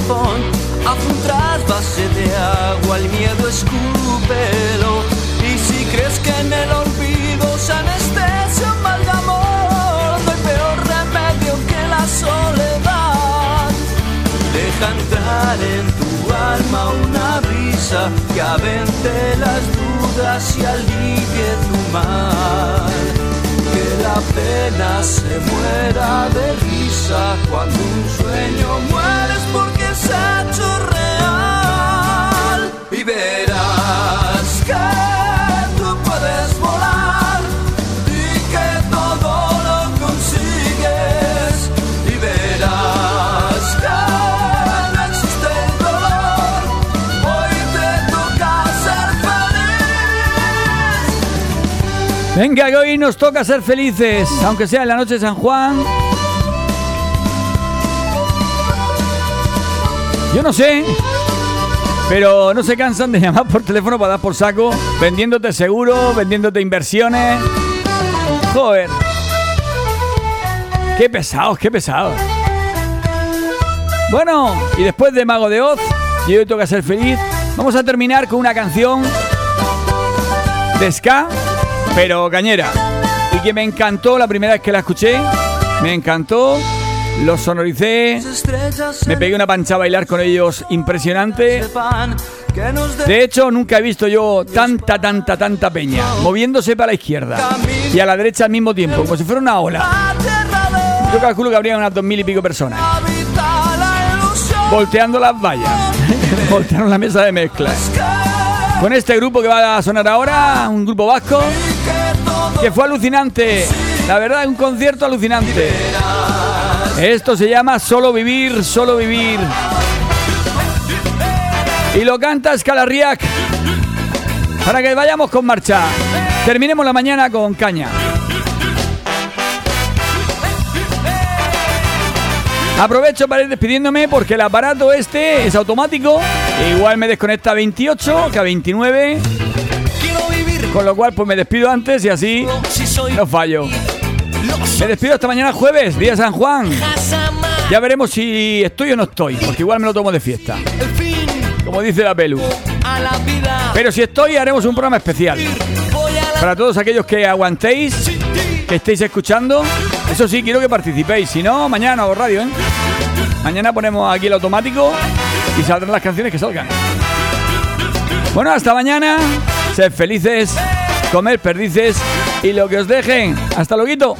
corazón. Haz un trasvase de agua el miedo escúpelo. Y si crees que en el olvido se anestesia un mal de amor no hay peor remedio que la soledad. Deja entrar en tu alma una brisa que avente las dudas y alivie tu mal. Que la pena se muera de risa cuando un sueño mueres porque ha hecho real. y verás que tú puedes volar y que todo lo consigues y verás que no existe dolor. Hoy te toca ser feliz. Venga, hoy nos toca ser felices, aunque sea en la noche de San Juan. Yo no sé, pero no se cansan de llamar por teléfono para dar por saco, vendiéndote seguro, vendiéndote inversiones. Joder. Qué pesados, qué pesados. Bueno, y después de Mago de Oz, y hoy toca ser feliz, vamos a terminar con una canción de ska, pero cañera. Y que me encantó la primera vez que la escuché. Me encantó. Los sonoricé. Me pegué una pancha a bailar con ellos impresionante. De hecho, nunca he visto yo tanta, tanta, tanta peña moviéndose para la izquierda y a la derecha al mismo tiempo, como si fuera una ola. Yo calculo que habría unas dos mil y pico personas. Volteando las vallas. Volteando la mesa de mezcla. Con este grupo que va a sonar ahora, un grupo vasco, que fue alucinante. La verdad, un concierto alucinante. Esto se llama Solo Vivir, Solo Vivir. Y lo canta Escalarriac. Para que vayamos con marcha. Terminemos la mañana con caña. Aprovecho para ir despidiéndome porque el aparato este es automático. E igual me desconecta a 28 que a 29. Con lo cual pues me despido antes y así no fallo. Me despido hasta mañana jueves, día San Juan. Ya veremos si estoy o no estoy, porque igual me lo tomo de fiesta. Como dice la Pelu. Pero si estoy, haremos un programa especial. Para todos aquellos que aguantéis, que estéis escuchando. Eso sí, quiero que participéis. Si no, mañana hago radio, ¿eh? Mañana ponemos aquí el automático y saldrán las canciones que salgan. Bueno, hasta mañana. Sed felices, comer perdices y lo que os dejen. Hasta luego.